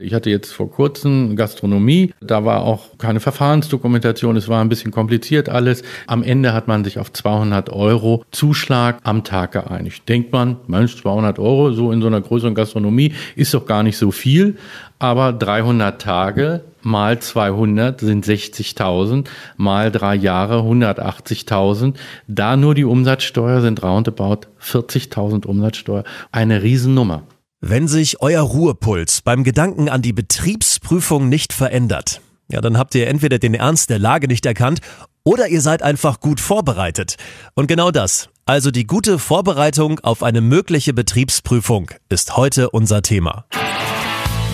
Ich hatte jetzt vor kurzem Gastronomie, da war auch keine Verfahrensdokumentation, es war ein bisschen kompliziert alles. Am Ende hat man sich auf 200 Euro Zuschlag am Tag geeinigt. Denkt man, Mensch, 200 Euro so in so einer größeren Gastronomie ist doch gar nicht so viel, aber 300 Tage mal 200 sind 60.000, mal drei Jahre 180.000. Da nur die Umsatzsteuer sind roundabout 40.000 Umsatzsteuer. Eine Riesennummer. Wenn sich euer Ruhepuls beim Gedanken an die Betriebsprüfung nicht verändert, ja, dann habt ihr entweder den Ernst der Lage nicht erkannt oder ihr seid einfach gut vorbereitet. Und genau das, also die gute Vorbereitung auf eine mögliche Betriebsprüfung, ist heute unser Thema.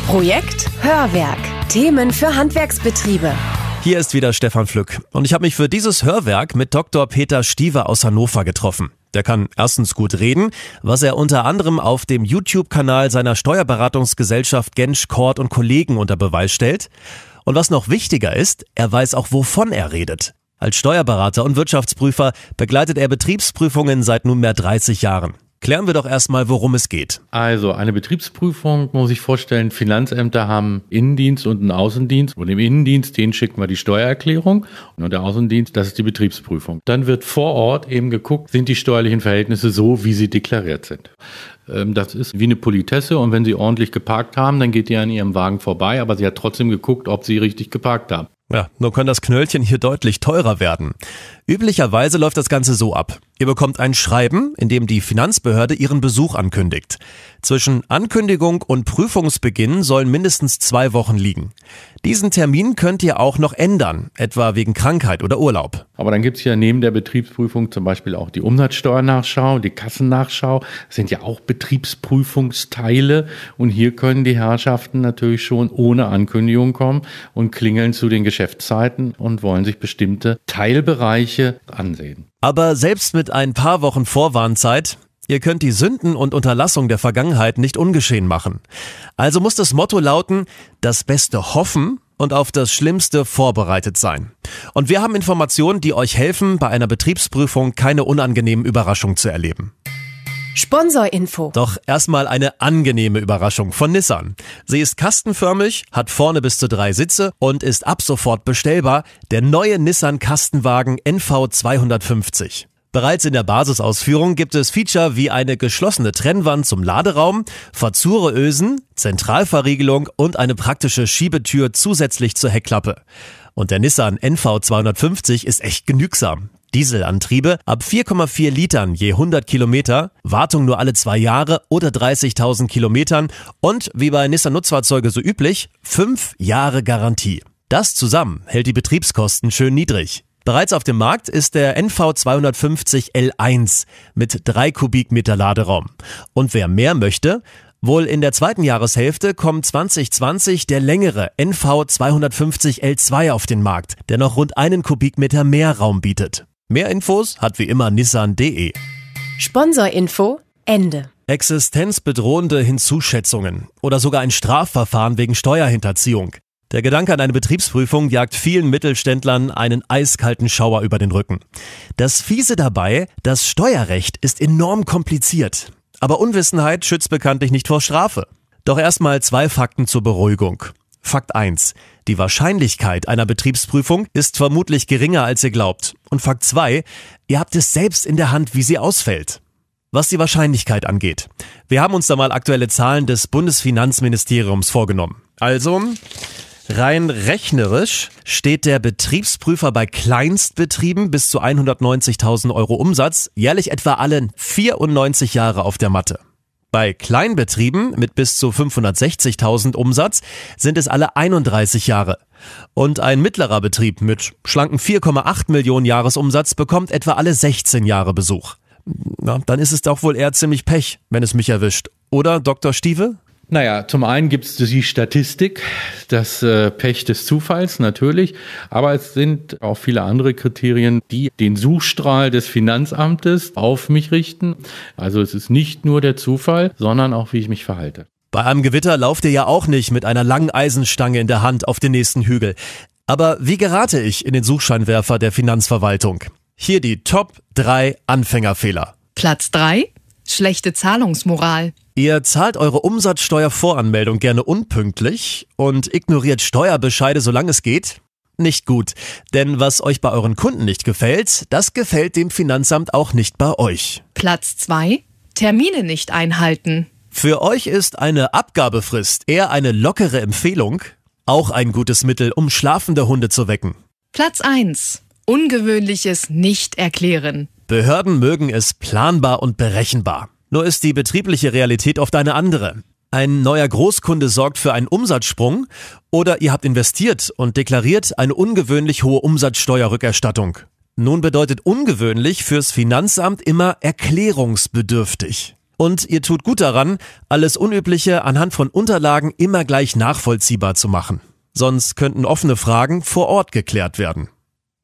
Projekt Hörwerk. Themen für Handwerksbetriebe. Hier ist wieder Stefan Flück und ich habe mich für dieses Hörwerk mit Dr. Peter Stiever aus Hannover getroffen. Der kann erstens gut reden, was er unter anderem auf dem YouTube-Kanal seiner Steuerberatungsgesellschaft Gensch, Kort und Kollegen unter Beweis stellt. Und was noch wichtiger ist, er weiß auch, wovon er redet. Als Steuerberater und Wirtschaftsprüfer begleitet er Betriebsprüfungen seit nunmehr 30 Jahren. Klären wir doch erstmal, worum es geht. Also eine Betriebsprüfung muss ich vorstellen, Finanzämter haben Innendienst und einen Außendienst. Und im Innendienst, den schicken wir die Steuererklärung und der Außendienst, das ist die Betriebsprüfung. Dann wird vor Ort eben geguckt, sind die steuerlichen Verhältnisse so, wie sie deklariert sind. Ähm, das ist wie eine Politesse und wenn Sie ordentlich geparkt haben, dann geht die an Ihrem Wagen vorbei, aber sie hat trotzdem geguckt, ob Sie richtig geparkt haben. Ja, nur kann das Knöllchen hier deutlich teurer werden. Üblicherweise läuft das Ganze so ab. Ihr bekommt ein Schreiben, in dem die Finanzbehörde ihren Besuch ankündigt. Zwischen Ankündigung und Prüfungsbeginn sollen mindestens zwei Wochen liegen. Diesen Termin könnt ihr auch noch ändern, etwa wegen Krankheit oder Urlaub. Aber dann gibt es ja neben der Betriebsprüfung zum Beispiel auch die Umsatzsteuernachschau, die Kassennachschau. Das sind ja auch Betriebsprüfungsteile. Und hier können die Herrschaften natürlich schon ohne Ankündigung kommen und klingeln zu den Geschäftszeiten und wollen sich bestimmte Teilbereiche ansehen. Aber selbst mit ein paar Wochen Vorwarnzeit, ihr könnt die Sünden und Unterlassung der Vergangenheit nicht ungeschehen machen. Also muss das Motto lauten, das Beste hoffen und auf das Schlimmste vorbereitet sein. Und wir haben Informationen, die euch helfen, bei einer Betriebsprüfung keine unangenehmen Überraschungen zu erleben. Sponsorinfo. Doch erstmal eine angenehme Überraschung von Nissan. Sie ist kastenförmig, hat vorne bis zu drei Sitze und ist ab sofort bestellbar. Der neue Nissan Kastenwagen NV 250. Bereits in der Basisausführung gibt es Feature wie eine geschlossene Trennwand zum Laderaum, Verzureösen, Zentralverriegelung und eine praktische Schiebetür zusätzlich zur Heckklappe. Und der Nissan NV 250 ist echt genügsam. Dieselantriebe ab 4,4 Litern je 100 Kilometer, Wartung nur alle zwei Jahre oder 30.000 Kilometern und, wie bei Nissan-Nutzfahrzeuge so üblich, fünf Jahre Garantie. Das zusammen hält die Betriebskosten schön niedrig. Bereits auf dem Markt ist der NV 250 L1 mit 3 Kubikmeter Laderaum. Und wer mehr möchte, Wohl in der zweiten Jahreshälfte kommt 2020 der längere NV 250 L2 auf den Markt, der noch rund einen Kubikmeter mehr Raum bietet. Mehr Infos hat wie immer nissan.de. Sponsorinfo Ende. Existenzbedrohende Hinzuschätzungen oder sogar ein Strafverfahren wegen Steuerhinterziehung. Der Gedanke an eine Betriebsprüfung jagt vielen Mittelständlern einen eiskalten Schauer über den Rücken. Das Fiese dabei, das Steuerrecht ist enorm kompliziert. Aber Unwissenheit schützt bekanntlich nicht vor Strafe. Doch erstmal zwei Fakten zur Beruhigung. Fakt 1. Die Wahrscheinlichkeit einer Betriebsprüfung ist vermutlich geringer, als ihr glaubt. Und Fakt 2. Ihr habt es selbst in der Hand, wie sie ausfällt. Was die Wahrscheinlichkeit angeht. Wir haben uns da mal aktuelle Zahlen des Bundesfinanzministeriums vorgenommen. Also, Rein rechnerisch steht der Betriebsprüfer bei Kleinstbetrieben bis zu 190.000 Euro Umsatz jährlich etwa alle 94 Jahre auf der Matte. Bei Kleinbetrieben mit bis zu 560.000 Umsatz sind es alle 31 Jahre. Und ein mittlerer Betrieb mit schlanken 4,8 Millionen Jahresumsatz bekommt etwa alle 16 Jahre Besuch. Na, dann ist es doch wohl eher ziemlich Pech, wenn es mich erwischt. Oder, Dr. Stieve? Naja, zum einen gibt es die Statistik, das äh, Pech des Zufalls natürlich, aber es sind auch viele andere Kriterien, die den Suchstrahl des Finanzamtes auf mich richten. Also es ist nicht nur der Zufall, sondern auch, wie ich mich verhalte. Bei einem Gewitter lauft ihr ja auch nicht mit einer langen Eisenstange in der Hand auf den nächsten Hügel. Aber wie gerate ich in den Suchscheinwerfer der Finanzverwaltung? Hier die Top 3 Anfängerfehler. Platz 3. Schlechte Zahlungsmoral. Ihr zahlt eure Umsatzsteuervoranmeldung gerne unpünktlich und ignoriert Steuerbescheide, solange es geht? Nicht gut, denn was euch bei euren Kunden nicht gefällt, das gefällt dem Finanzamt auch nicht bei euch. Platz 2. Termine nicht einhalten. Für euch ist eine Abgabefrist eher eine lockere Empfehlung, auch ein gutes Mittel, um schlafende Hunde zu wecken. Platz 1. Ungewöhnliches nicht erklären. Behörden mögen es planbar und berechenbar. Nur ist die betriebliche Realität oft eine andere. Ein neuer Großkunde sorgt für einen Umsatzsprung oder ihr habt investiert und deklariert eine ungewöhnlich hohe Umsatzsteuerrückerstattung. Nun bedeutet ungewöhnlich fürs Finanzamt immer erklärungsbedürftig. Und ihr tut gut daran, alles Unübliche anhand von Unterlagen immer gleich nachvollziehbar zu machen. Sonst könnten offene Fragen vor Ort geklärt werden.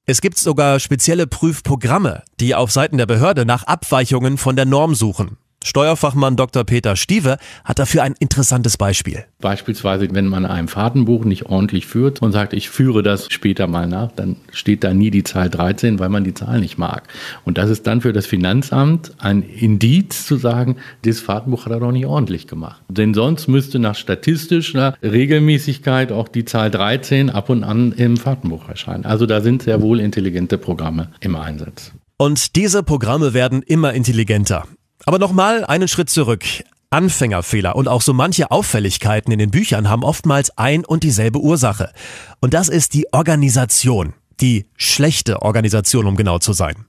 Es gibt sogar spezielle Prüfprogramme, die auf Seiten der Behörde nach Abweichungen von der Norm suchen. Steuerfachmann Dr. Peter Stieve hat dafür ein interessantes Beispiel. Beispielsweise, wenn man ein Fahrtenbuch nicht ordentlich führt und sagt, ich führe das später mal nach, dann steht da nie die Zahl 13, weil man die Zahl nicht mag. Und das ist dann für das Finanzamt ein Indiz zu sagen, das Fahrtenbuch hat er doch nicht ordentlich gemacht. Denn sonst müsste nach statistischer Regelmäßigkeit auch die Zahl 13 ab und an im Fahrtenbuch erscheinen. Also da sind sehr wohl intelligente Programme im Einsatz. Und diese Programme werden immer intelligenter. Aber nochmal einen Schritt zurück. Anfängerfehler und auch so manche Auffälligkeiten in den Büchern haben oftmals ein und dieselbe Ursache. Und das ist die Organisation. Die schlechte Organisation, um genau zu sein.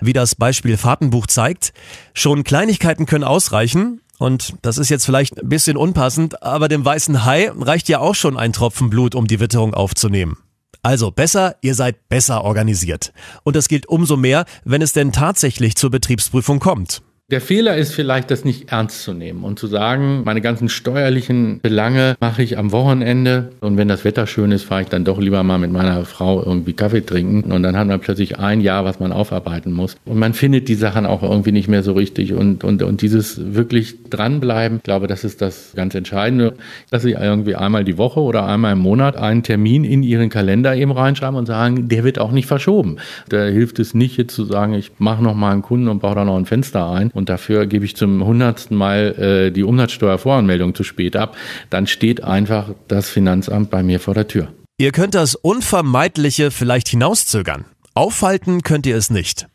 Wie das Beispiel Fahrtenbuch zeigt, schon Kleinigkeiten können ausreichen, und das ist jetzt vielleicht ein bisschen unpassend, aber dem weißen Hai reicht ja auch schon ein Tropfen Blut, um die Witterung aufzunehmen. Also besser, ihr seid besser organisiert. Und das gilt umso mehr, wenn es denn tatsächlich zur Betriebsprüfung kommt. Der Fehler ist vielleicht, das nicht ernst zu nehmen und zu sagen, meine ganzen steuerlichen Belange mache ich am Wochenende und wenn das Wetter schön ist, fahre ich dann doch lieber mal mit meiner Frau irgendwie Kaffee trinken und dann hat man plötzlich ein Jahr, was man aufarbeiten muss und man findet die Sachen auch irgendwie nicht mehr so richtig und, und, und dieses wirklich dranbleiben, ich glaube, das ist das ganz Entscheidende, dass Sie irgendwie einmal die Woche oder einmal im Monat einen Termin in Ihren Kalender eben reinschreiben und sagen, der wird auch nicht verschoben. Da hilft es nicht jetzt zu sagen, ich mache noch mal einen Kunden und baue da noch ein Fenster ein und dafür gebe ich zum hundertsten Mal äh, die Umsatzsteuervoranmeldung zu spät ab, dann steht einfach das Finanzamt bei mir vor der Tür. Ihr könnt das Unvermeidliche vielleicht hinauszögern. Aufhalten könnt ihr es nicht.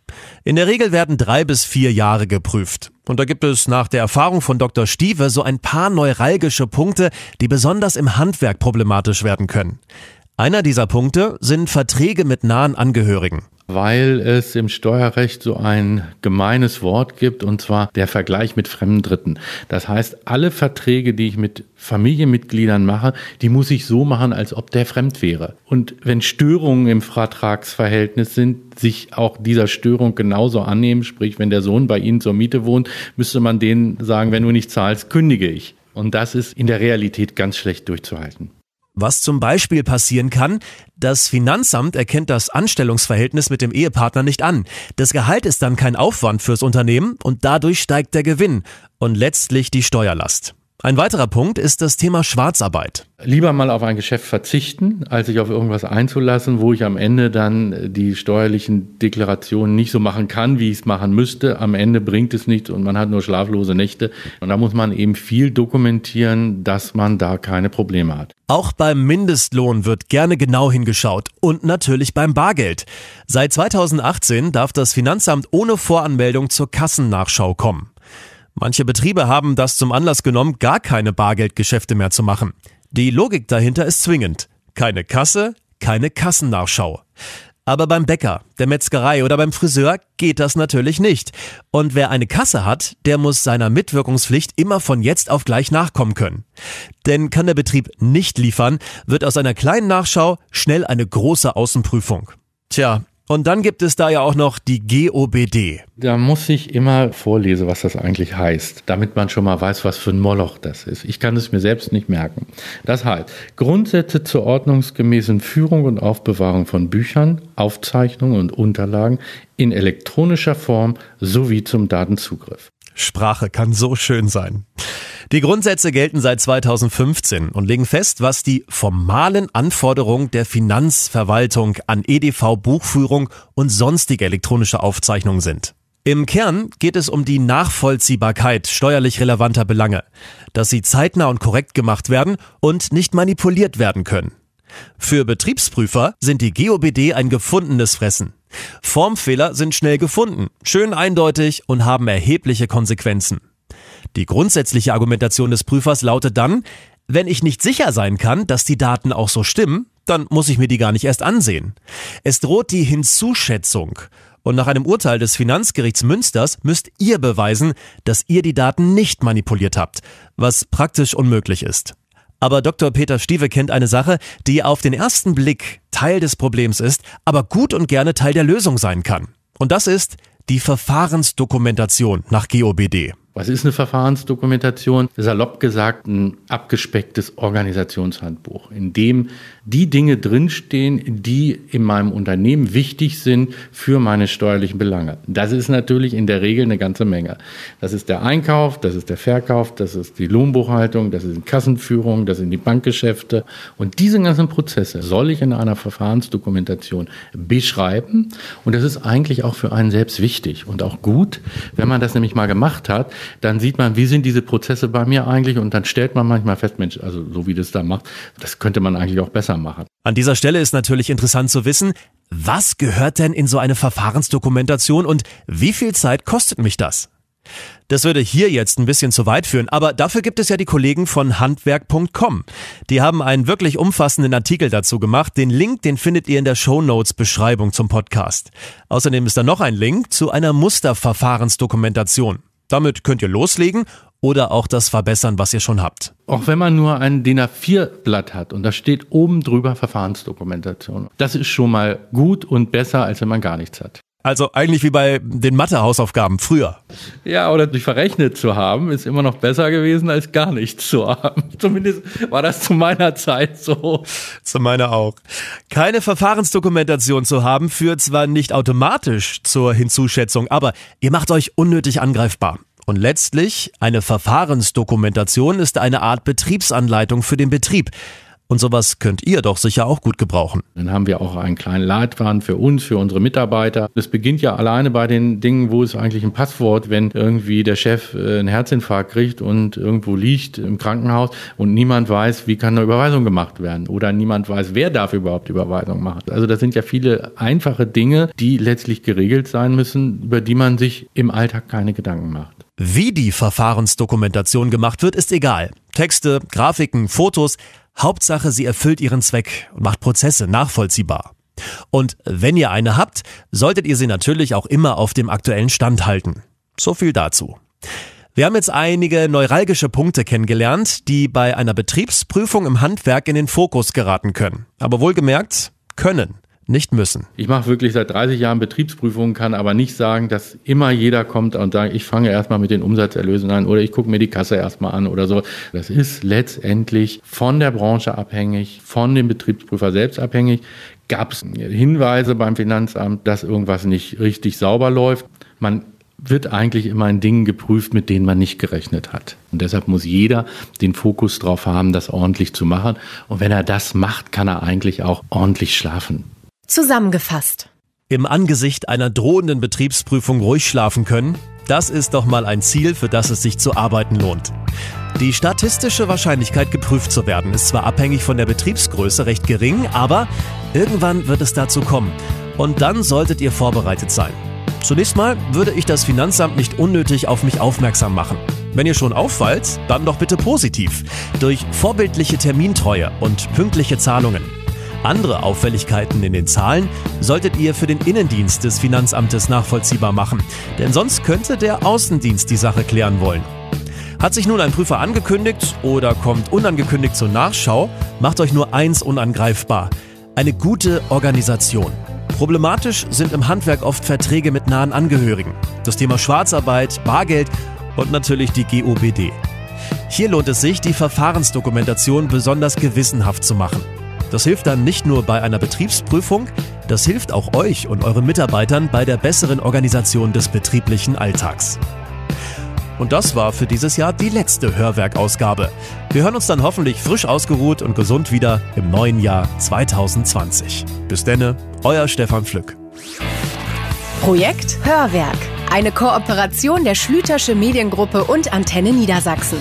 In der Regel werden drei bis vier Jahre geprüft. Und da gibt es nach der Erfahrung von Dr. Stieve so ein paar neuralgische Punkte, die besonders im Handwerk problematisch werden können. Einer dieser Punkte sind Verträge mit nahen Angehörigen weil es im Steuerrecht so ein gemeines Wort gibt, und zwar der Vergleich mit fremden Dritten. Das heißt, alle Verträge, die ich mit Familienmitgliedern mache, die muss ich so machen, als ob der fremd wäre. Und wenn Störungen im Vertragsverhältnis sind, sich auch dieser Störung genauso annehmen, sprich, wenn der Sohn bei Ihnen zur Miete wohnt, müsste man denen sagen, wenn du nicht zahlst, kündige ich. Und das ist in der Realität ganz schlecht durchzuhalten. Was zum Beispiel passieren kann, das Finanzamt erkennt das Anstellungsverhältnis mit dem Ehepartner nicht an. Das Gehalt ist dann kein Aufwand fürs Unternehmen und dadurch steigt der Gewinn und letztlich die Steuerlast. Ein weiterer Punkt ist das Thema Schwarzarbeit. Lieber mal auf ein Geschäft verzichten, als sich auf irgendwas einzulassen, wo ich am Ende dann die steuerlichen Deklarationen nicht so machen kann, wie ich es machen müsste. Am Ende bringt es nichts und man hat nur schlaflose Nächte. Und da muss man eben viel dokumentieren, dass man da keine Probleme hat. Auch beim Mindestlohn wird gerne genau hingeschaut und natürlich beim Bargeld. Seit 2018 darf das Finanzamt ohne Voranmeldung zur Kassennachschau kommen. Manche Betriebe haben das zum Anlass genommen, gar keine Bargeldgeschäfte mehr zu machen. Die Logik dahinter ist zwingend. Keine Kasse, keine Kassennachschau. Aber beim Bäcker, der Metzgerei oder beim Friseur geht das natürlich nicht. Und wer eine Kasse hat, der muss seiner Mitwirkungspflicht immer von jetzt auf gleich nachkommen können. Denn kann der Betrieb nicht liefern, wird aus einer kleinen Nachschau schnell eine große Außenprüfung. Tja, und dann gibt es da ja auch noch die GOBD. Da muss ich immer vorlesen, was das eigentlich heißt, damit man schon mal weiß, was für ein Moloch das ist. Ich kann es mir selbst nicht merken. Das heißt, Grundsätze zur ordnungsgemäßen Führung und Aufbewahrung von Büchern, Aufzeichnungen und Unterlagen in elektronischer Form sowie zum Datenzugriff. Sprache kann so schön sein. Die Grundsätze gelten seit 2015 und legen fest, was die formalen Anforderungen der Finanzverwaltung an EDV Buchführung und sonstige elektronische Aufzeichnungen sind. Im Kern geht es um die Nachvollziehbarkeit steuerlich relevanter Belange, dass sie zeitnah und korrekt gemacht werden und nicht manipuliert werden können. Für Betriebsprüfer sind die GOBD ein gefundenes Fressen. Formfehler sind schnell gefunden, schön eindeutig und haben erhebliche Konsequenzen. Die grundsätzliche Argumentation des Prüfers lautet dann, wenn ich nicht sicher sein kann, dass die Daten auch so stimmen, dann muss ich mir die gar nicht erst ansehen. Es droht die Hinzuschätzung. Und nach einem Urteil des Finanzgerichts Münsters müsst ihr beweisen, dass ihr die Daten nicht manipuliert habt, was praktisch unmöglich ist. Aber Dr. Peter Stieve kennt eine Sache, die auf den ersten Blick Teil des Problems ist, aber gut und gerne Teil der Lösung sein kann. Und das ist die Verfahrensdokumentation nach GOBD. Was ist eine Verfahrensdokumentation? Salopp gesagt ein abgespecktes Organisationshandbuch, in dem die Dinge drinstehen, die in meinem Unternehmen wichtig sind für meine steuerlichen Belange. Das ist natürlich in der Regel eine ganze Menge. Das ist der Einkauf, das ist der Verkauf, das ist die Lohnbuchhaltung, das ist die Kassenführung, das sind die Bankgeschäfte. Und diese ganzen Prozesse soll ich in einer Verfahrensdokumentation beschreiben. Und das ist eigentlich auch für einen selbst wichtig und auch gut, wenn man das nämlich mal gemacht hat, dann sieht man, wie sind diese Prozesse bei mir eigentlich und dann stellt man manchmal fest, Mensch, also so wie das da macht, das könnte man eigentlich auch besser machen. An dieser Stelle ist natürlich interessant zu wissen, was gehört denn in so eine Verfahrensdokumentation und wie viel Zeit kostet mich das? Das würde hier jetzt ein bisschen zu weit führen, aber dafür gibt es ja die Kollegen von handwerk.com. Die haben einen wirklich umfassenden Artikel dazu gemacht. Den Link, den findet ihr in der Show Notes Beschreibung zum Podcast. Außerdem ist da noch ein Link zu einer Musterverfahrensdokumentation. Damit könnt ihr loslegen oder auch das verbessern, was ihr schon habt. Auch wenn man nur ein DIN A4-Blatt hat und da steht oben drüber Verfahrensdokumentation. Das ist schon mal gut und besser, als wenn man gar nichts hat. Also eigentlich wie bei den Mathe-Hausaufgaben früher. Ja, oder sich verrechnet zu haben, ist immer noch besser gewesen, als gar nichts zu haben. Zumindest war das zu meiner Zeit so. Zu meiner auch. Keine Verfahrensdokumentation zu haben, führt zwar nicht automatisch zur Hinzuschätzung, aber ihr macht euch unnötig angreifbar. Und letztlich, eine Verfahrensdokumentation ist eine Art Betriebsanleitung für den Betrieb. Und sowas könnt ihr doch sicher auch gut gebrauchen. Dann haben wir auch einen kleinen Leitfaden für uns, für unsere Mitarbeiter. Es beginnt ja alleine bei den Dingen, wo es eigentlich ein Passwort, wenn irgendwie der Chef äh, einen Herzinfarkt kriegt und irgendwo liegt im Krankenhaus und niemand weiß, wie kann eine Überweisung gemacht werden oder niemand weiß, wer darf überhaupt Überweisung machen. Also das sind ja viele einfache Dinge, die letztlich geregelt sein müssen, über die man sich im Alltag keine Gedanken macht. Wie die Verfahrensdokumentation gemacht wird, ist egal. Texte, Grafiken, Fotos, Hauptsache, sie erfüllt ihren Zweck und macht Prozesse nachvollziehbar. Und wenn ihr eine habt, solltet ihr sie natürlich auch immer auf dem aktuellen Stand halten. So viel dazu. Wir haben jetzt einige neuralgische Punkte kennengelernt, die bei einer Betriebsprüfung im Handwerk in den Fokus geraten können. Aber wohlgemerkt, können nicht müssen. Ich mache wirklich seit 30 Jahren Betriebsprüfungen, kann aber nicht sagen, dass immer jeder kommt und sagt, ich fange erstmal mit den Umsatzerlösen an oder ich gucke mir die Kasse erstmal an oder so. Das ist letztendlich von der Branche abhängig, von dem Betriebsprüfer selbst abhängig. Gab es Hinweise beim Finanzamt, dass irgendwas nicht richtig sauber läuft? Man wird eigentlich immer in Dingen geprüft, mit denen man nicht gerechnet hat. Und deshalb muss jeder den Fokus darauf haben, das ordentlich zu machen. Und wenn er das macht, kann er eigentlich auch ordentlich schlafen. Zusammengefasst. Im Angesicht einer drohenden Betriebsprüfung ruhig schlafen können, das ist doch mal ein Ziel, für das es sich zu arbeiten lohnt. Die statistische Wahrscheinlichkeit, geprüft zu werden, ist zwar abhängig von der Betriebsgröße recht gering, aber irgendwann wird es dazu kommen. Und dann solltet ihr vorbereitet sein. Zunächst mal würde ich das Finanzamt nicht unnötig auf mich aufmerksam machen. Wenn ihr schon auffallt, dann doch bitte positiv. Durch vorbildliche Termintreue und pünktliche Zahlungen. Andere Auffälligkeiten in den Zahlen solltet ihr für den Innendienst des Finanzamtes nachvollziehbar machen, denn sonst könnte der Außendienst die Sache klären wollen. Hat sich nun ein Prüfer angekündigt oder kommt unangekündigt zur Nachschau, macht euch nur eins unangreifbar. Eine gute Organisation. Problematisch sind im Handwerk oft Verträge mit nahen Angehörigen. Das Thema Schwarzarbeit, Bargeld und natürlich die GOBD. Hier lohnt es sich, die Verfahrensdokumentation besonders gewissenhaft zu machen. Das hilft dann nicht nur bei einer Betriebsprüfung, das hilft auch euch und euren Mitarbeitern bei der besseren Organisation des betrieblichen Alltags. Und das war für dieses Jahr die letzte Hörwerkausgabe. Wir hören uns dann hoffentlich frisch ausgeruht und gesund wieder im neuen Jahr 2020. Bis denne, euer Stefan Pflück. Projekt Hörwerk. Eine Kooperation der Schlütersche Mediengruppe und Antenne Niedersachsen.